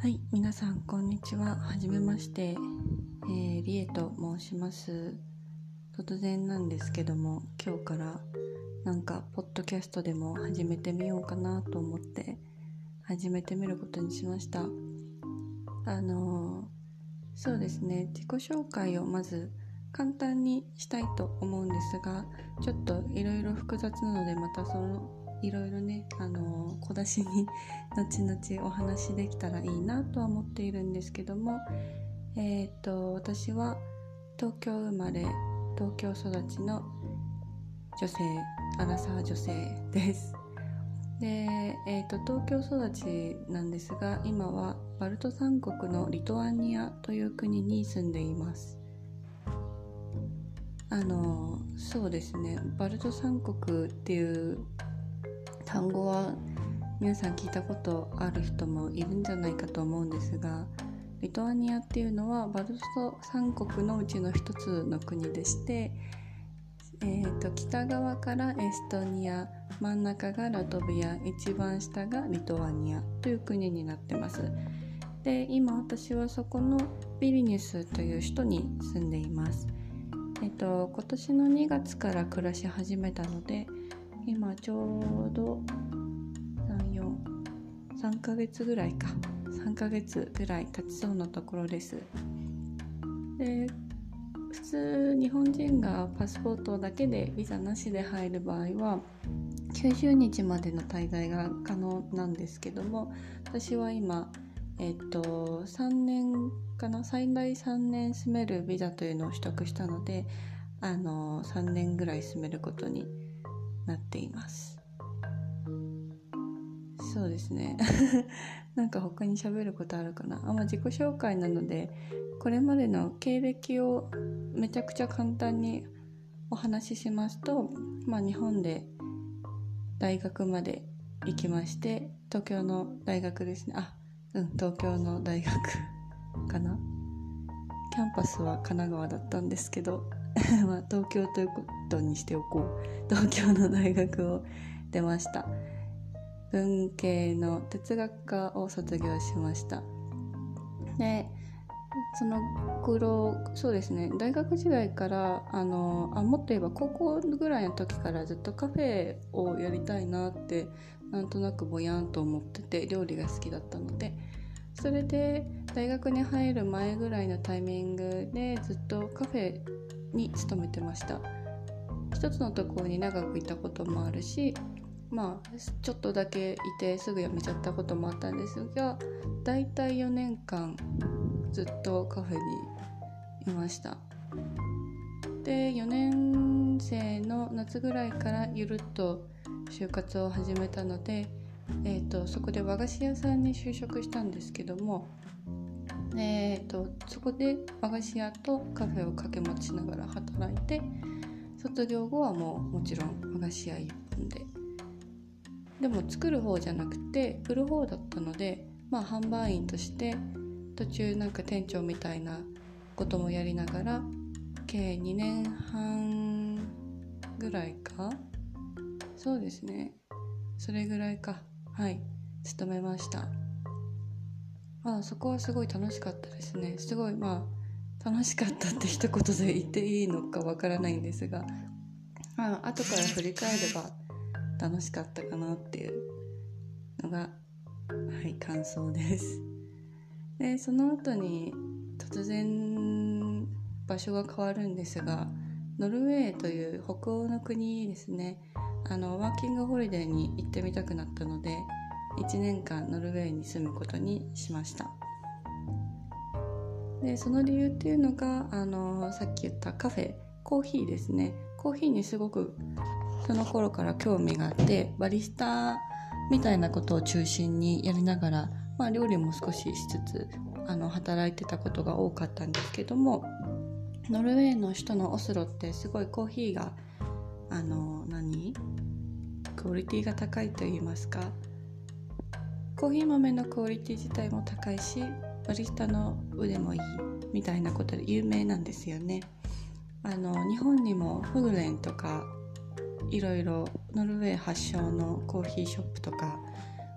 はい、皆さんこんにちは。はじめまして、えー、リエと申します。突然なんですけども、今日からなんかポッドキャストでも始めてみようかなと思って始めてみることにしました。あのーそうですね、自己紹介をまず簡単にしたいと思うんですが、ちょっといろいろ複雑なのでまたそのいろいろね、あの小出しに 後々お話できたらいいなとは思っているんですけどもえっ、と私は東京生まれ東京育ちの女性アラサー女性です。で、えー、と東京育ちなんですが今はバルト三国のリトアニアという国に住んでいます。あのそうですねバルト三国っていう単語は皆さん聞いたことある人もいるんじゃないかと思うんですがリトアニアっていうのはバルト三国のうちの一つの国でして、えー、と北側からエストニア真ん中がラトビア一番下がリトアニアという国になってます。で今私はそこのビリニュスという首都に住んでいます。えっ、と今年の2月から暮らし始めたので今ちょうど343ヶ月ぐらいか。3ヶ月ぐらい経ちそうなところです。で普通日本人がパスポートだけでビザなしで入る場合は90日までの滞在が可能なんですけども私は今えっと3年かな？最大3年住めるビザというのを取得したのであの3年ぐらい住めることになっています。そうですね。なんか他に喋ることあるかな？あ、まあ、自己紹介なのでこれまでの経歴をめちゃくちゃ簡単にお話ししますと、まあ、日本で大学まで行きまして東京の大学ですね。あうん東京の大学かな？キャンパスは神奈川だったんですけど まあ東京ということにしておこう。東京の大学を出ました。文系の哲学科を卒業しました。でその頃そうですね。大学時代からあのあもっと言えば高校ぐらいの時からずっとカフェをやりたいなってなんとなくぼやんと思ってて料理が好きだったので。それで大学に入る前ぐらいのタイミングでずっとカフェに勤めてました。一つのところに長くいたこともあるしまあちょっとだけいてすぐ辞めちゃったこともあったんですがだいたい4年間ずっとカフェにいました。で4年生の夏ぐらいからゆるっと就活を始めたので、えー、とそこで和菓子屋さんに就職したんですけども、えー、とそこで和菓子屋とカフェを掛け持ちながら働いて卒業後はもうもちろん和菓子屋一本ででも作る方じゃなくて売る方だったのでまあ販売員として途中なんか店長みたいなこともやりながら計2年半ぐらいか？そうですね。それぐらいか。はい。勤めました。まあそこはすごい楽しかったですね。すごいまあ楽しかったって一言で言っていいのかわからないんですが。まあ後から振り返れば楽しかったかなっていうのがはい感想です。でその後に突然場所が変わるんですがノルウェーという北欧の国ですね。あのワーキングホリデーに行ってみたくなったので1年間ノルウェーに住むことにしました。でその理由っていうのがあのさっき言ったカフェコーヒーですね。コーヒーにすごくその頃から興味があってバリスタみたいなことを中心にやりながら、まあ、料理も少ししつつあの働いてたことが多かったんですけどもノルウェーの首都のオスロってすごいコーヒーがあの何？クオリティが高いと言いますかコーヒー豆のクオリティ自体も高いしバリスタの腕もいいみたいなことで有名なんですよね。あの日本にもフグレンとかいろいろノルウェー発祥のコーヒーショップとか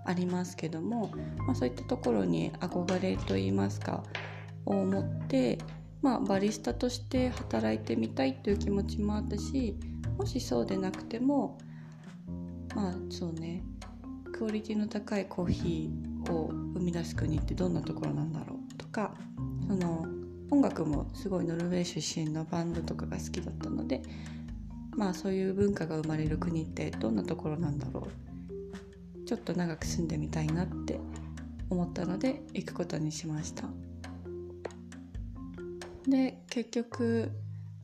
ありますけども、まあ、そういったところに憧れといいますかを持って、まあ、バリスタとして働いてみたいという気持ちもあったしもしそうでなくてもまあそうねクオリティの高いコーヒーを生み出す国ってどんなところなんだろうとかその音楽もすごいノルウェー出身のバンドとかが好きだったのでまあそういう文化が生まれる国ってどんなところなんだろう。ちょっと長く住んでみたいなって思ったので行くことにしました。で結局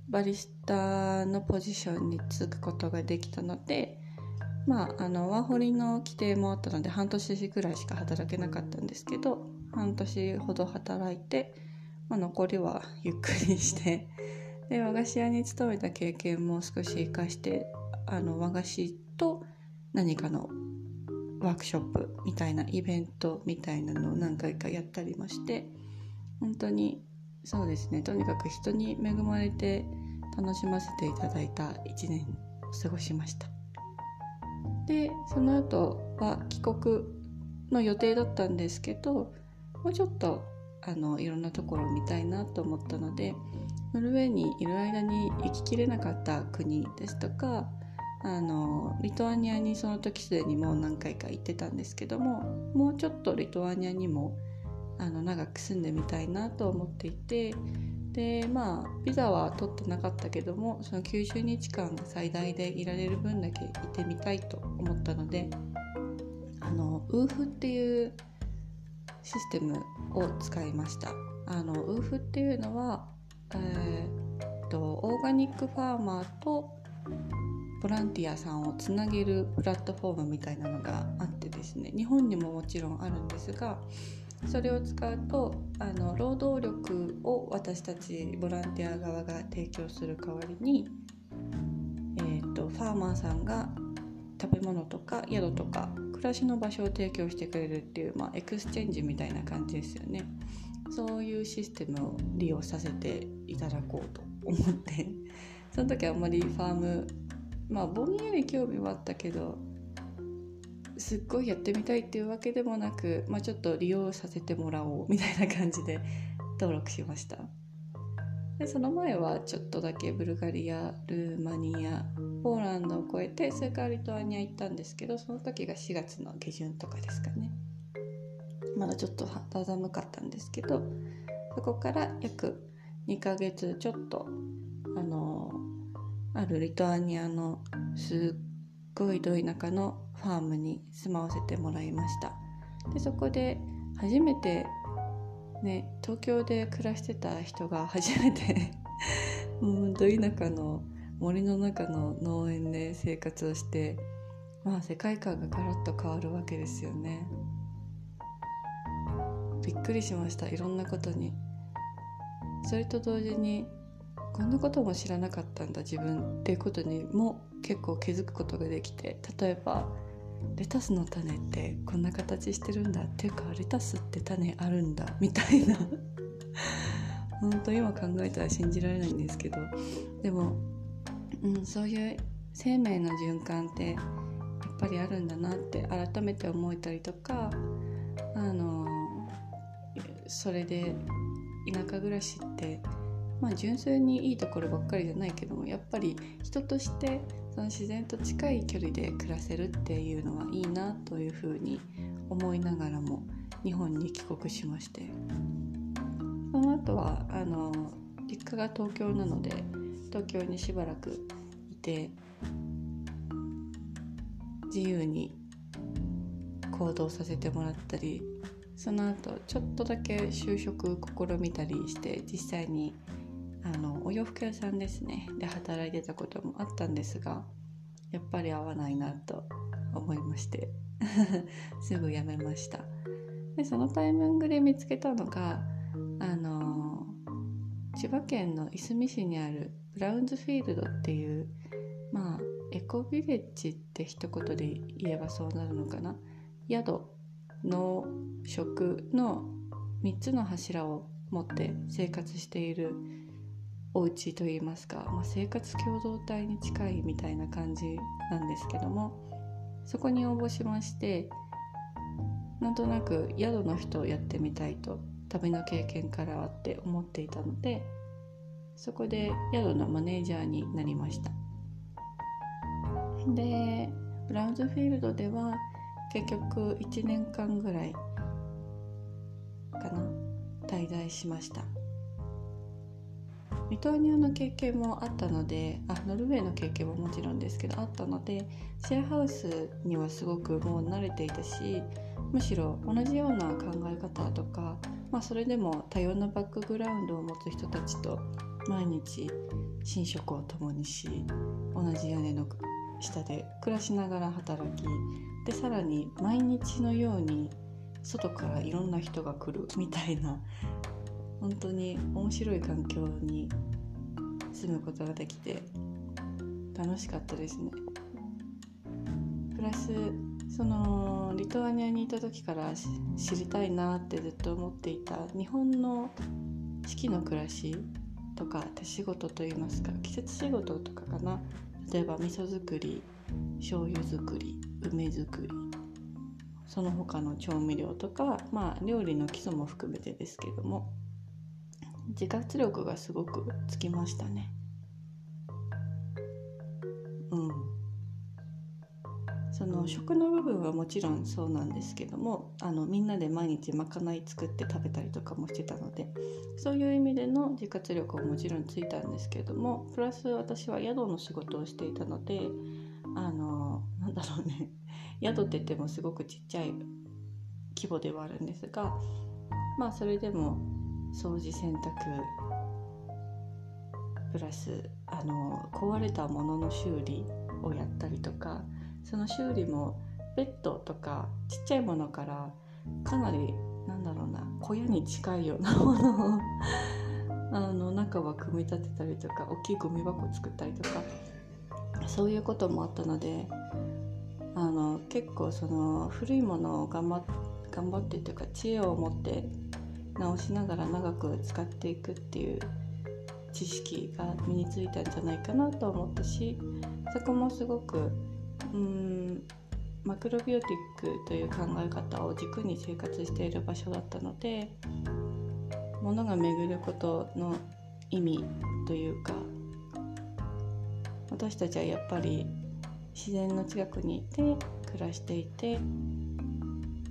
バリスタのポジションに就くことができたのでまああのワーホリの規定もあったので半年ぐらいしか働けなかったんですけど半年ほど働いて、まあ、残りはゆっくりしてで和菓子屋に勤めた経験も少し生かしてあの和菓子と何かのワークショップみたいなイベントみたいなのを何回かやったりもして本当にそうですねとにかく人に恵まれて楽しませていただいた1年を過ごしました。でその後は帰国の予定だったんですけどもうちょっとあのいろんなところを見たいなと思ったのでノルウェーにいる間に行ききれなかった国ですとかあのリトアニアにその時すでにもう何回か行ってたんですけどももうちょっとリトアニアにもあの長く住んでみたいなと思っていてでまあビザは取ってなかったけどもその90日間最大でいられる分だけいてみたいと思ったのであのウーフっていうシステムを使いました。あのウーフっていうのは、えー、とオーガニックファーマーとボランティアさんをつなげるプラットフォームみたいなのがあってですね日本にももちろんあるんですがそれを使うとあの労働力を私たちボランティア側が提供する代わりに、えーと、ファーマーさんが食べ物とか宿とか暮らしの場所を提供してくれるっていう、まあ、 exchange みたいな感じですよね。そういうシステムを利用させていただこうと思って。その時あんまりファームまあぼんやり興味はあったけどすっごいやってみたいっていうわけでもなく、まあ、ちょっと利用させてもらおうみたいな感じで登録しました。でその前はちょっとだけブルガリアルーマニアポーランドを越えてそれからリトアニア行ったんですけどその時が4月の下旬とかですかね。まだちょっと肌寒かったんですけどそこから約2ヶ月ちょっとあのあるリトアニアのすっごいど田舎のファームに住まわせてもらいました。でそこで初めてね東京で暮らしてた人が初めて もうど田舎の森の中の農園で生活をしてまあ世界観がガラッと変わるわけですよね。びっくりしましたいろんなことに。それと同時にこんなことも知らなかったんだ自分っていうことにも結構気づくことができて例えばレタスの種ってこんな形してるんだっていうかレタスって種あるんだみたいな。本当今考えたら信じられないんですけど。でも、うん、そういう生命の循環ってやっぱりあるんだなって改めて思えたりとかあのそれで田舎暮らしってまあ純粋にいいところばっかりじゃないけどもやっぱり人としてその自然と近い距離で暮らせるっていうのはいいなというふうに思いながらも日本に帰国しまして。その後はあの実家が東京なので東京にしばらくいて自由に行動させてもらったりその後ちょっとだけ就職試みたりして実際にあのお洋服屋さんですね。で働いてたこともあったんですがやっぱり合わないなと思いまして すぐ辞めました。でそのタイミングで見つけたのがあの千葉県のいすみ市にあるブラウンズフィールドっていうまあエコビレッジって一言で言えばそうなるのかな。宿農食の3つの柱を持って生活しているお家といいますか、まあ、生活共同体に近いみたいな感じなんですけどもそこに応募しましてなんとなく宿の人をやってみたいと旅の経験からはって思っていたのでそこで宿のマネージャーになりました。でブラウンズフィールドでは結局1年間ぐらいかな滞在しました。リトアニアの経験もあったのであノルウェーの経験ももちろんですけどあったのでシェアハウスにはすごくもう慣れていたしむしろ同じような考え方とか、まあ、それでも多様なバックグラウンドを持つ人たちと毎日寝食を共にし同じ屋根の下で暮らしながら働きでさらに毎日のように外からいろんな人が来るみたいな本当に面白い環境に住むことができて楽しかったですね。プラスそのリトアニアにいた時から知りたいなってずっと思っていた日本の四季の暮らしとか手仕事といいますか季節仕事とかかな例えば味噌作り醤油作り梅作りその他の調味料とかまあ料理の基礎も含めてですけども自活力がすごくつきましたね。うん。その食の部分はもちろんそうなんですけどもあのみんなで毎日まかない作って食べたりとかもしてたのでそういう意味での自活力はもちろんついたんですけどもプラス私は宿の仕事をしていたのであのなんだろうね。宿って言ってもすごくちっちゃい規模ではあるんですがまあそれでも掃除洗濯プラスあの壊れたものの修理をやったりとかその修理もベッドとかちっちゃいものからかなりなんだろうな小屋に近いようなものを あの中は組み立てたりとか大きいゴミ箱作ったりとかそういうこともあったのであの結構その古いものを頑張頑張ってというか知恵を持って直しながら長く使っていくっていう知識が身についたんじゃないかなと思ったしそこもすごくうんマクロビオティックという考え方を軸に生活している場所だったので物が巡ることの意味というか私たちはやっぱり自然の近くにいて暮らしていて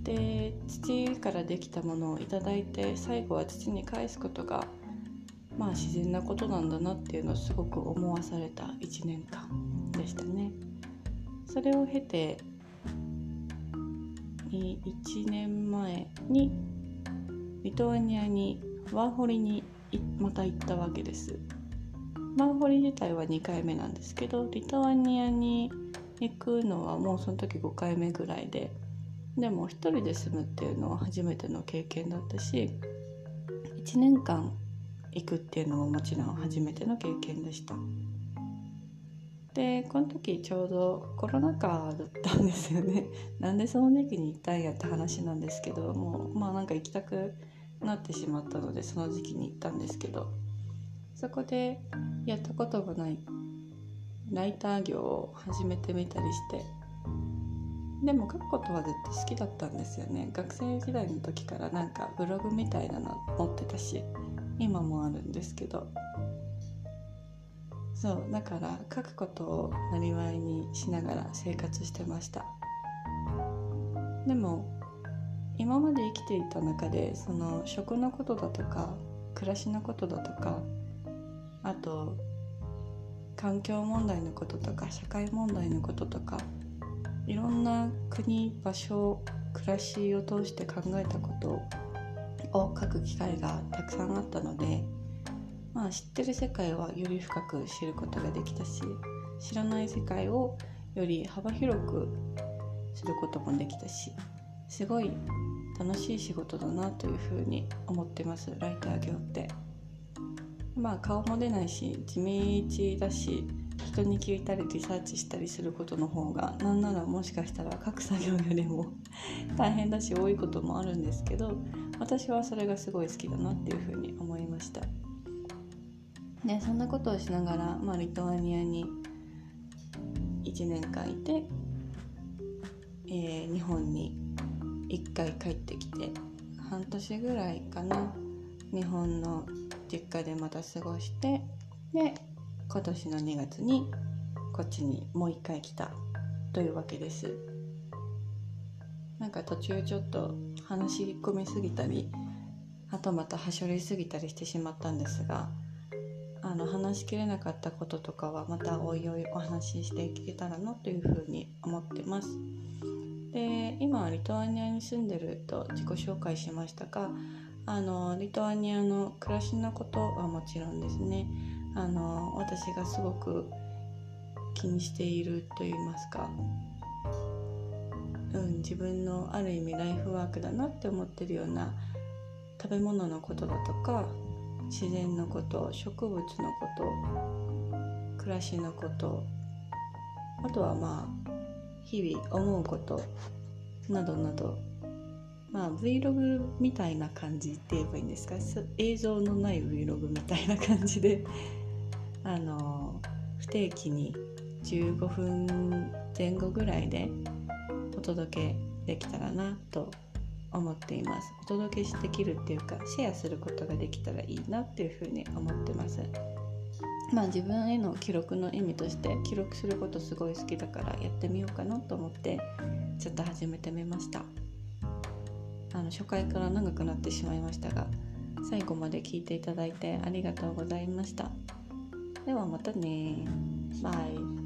で土からできたものを頂いて最後は土に返すことがまあ自然なことなんだなっていうのをすごく思わされた1年間でしたね。それを経て1年前にリトアニアにワーホリにまた行ったわけです。ワーホリ自体は2回目なんですけどリトアニアに行くのはもうその時5回目ぐらいででも一人で住むっていうのは初めての経験だったし1年間行くっていうのももちろん初めての経験でした。でこの時ちょうどコロナ禍だったんですよね。なんでその時期に行ったんやって話なんですけどもうまあなんか行きたくなってしまったのでその時期に行ったんですけどそこでやったことがないライター業を始めてみたりしてでも書くことはずっと好きだったんですよね。学生時代の時からなんかブログみたいなの持ってたし今もあるんですけど。そうだから書くことをなりわいにしながら生活してました。でも今まで生きていた中でその食のことだとか暮らしのことだとかあと環境問題のこととか社会問題のこととかいろんな国場所暮らしを通して考えたことを書く機会がたくさんあったので、まあ、知ってる世界はより深く知ることができたし知らない世界をより幅広くすることもできたしすごい楽しい仕事だなというふうに思ってますライター業って。まあ顔も出ないし地道だし人に聞いたりリサーチしたりすることの方がなんならもしかしたら書く作業よりも 大変だし多いこともあるんですけど私はそれがすごい好きだなっていうふうに思いました。でそんなことをしながら、まあ、リトアニアに1年間いて、えー、日本に1回帰ってきて半年ぐらいかな日本の実家でまた過ごしてで今年の2月にこっちにもう一回来たというわけです。なんか途中ちょっと話し込みすぎたりあとまたはしょりすぎたりしてしまったんですがあの話しきれなかったこととかはまたおいおいお話ししていけたらなというふうに思ってます。で今リトアニアに住んでると自己紹介しましたがあのリトアニアの暮らしのことはもちろんですね。あの私がすごく気にしていると言いますか、うん、自分のある意味ライフワークだなって思ってるような食べ物のことだとか自然のこと植物のこと暮らしのことあとはまあ日々思うことなどなど。まあ Vlog みたいな感じって言えばいいんですか？映像のない Vlog みたいな感じであの不定期に15分前後ぐらいでお届けできたらなと思っています。お届けできるっていうかシェアすることができたらいいなっていうふうに思ってます。まあ自分への記録の意味として記録することすごい好きだからやってみようかなと思ってちょっと始めてみました。あの初回から長くなってしまいましたが最後まで聞いていただいてありがとうございました。ではまたねバイ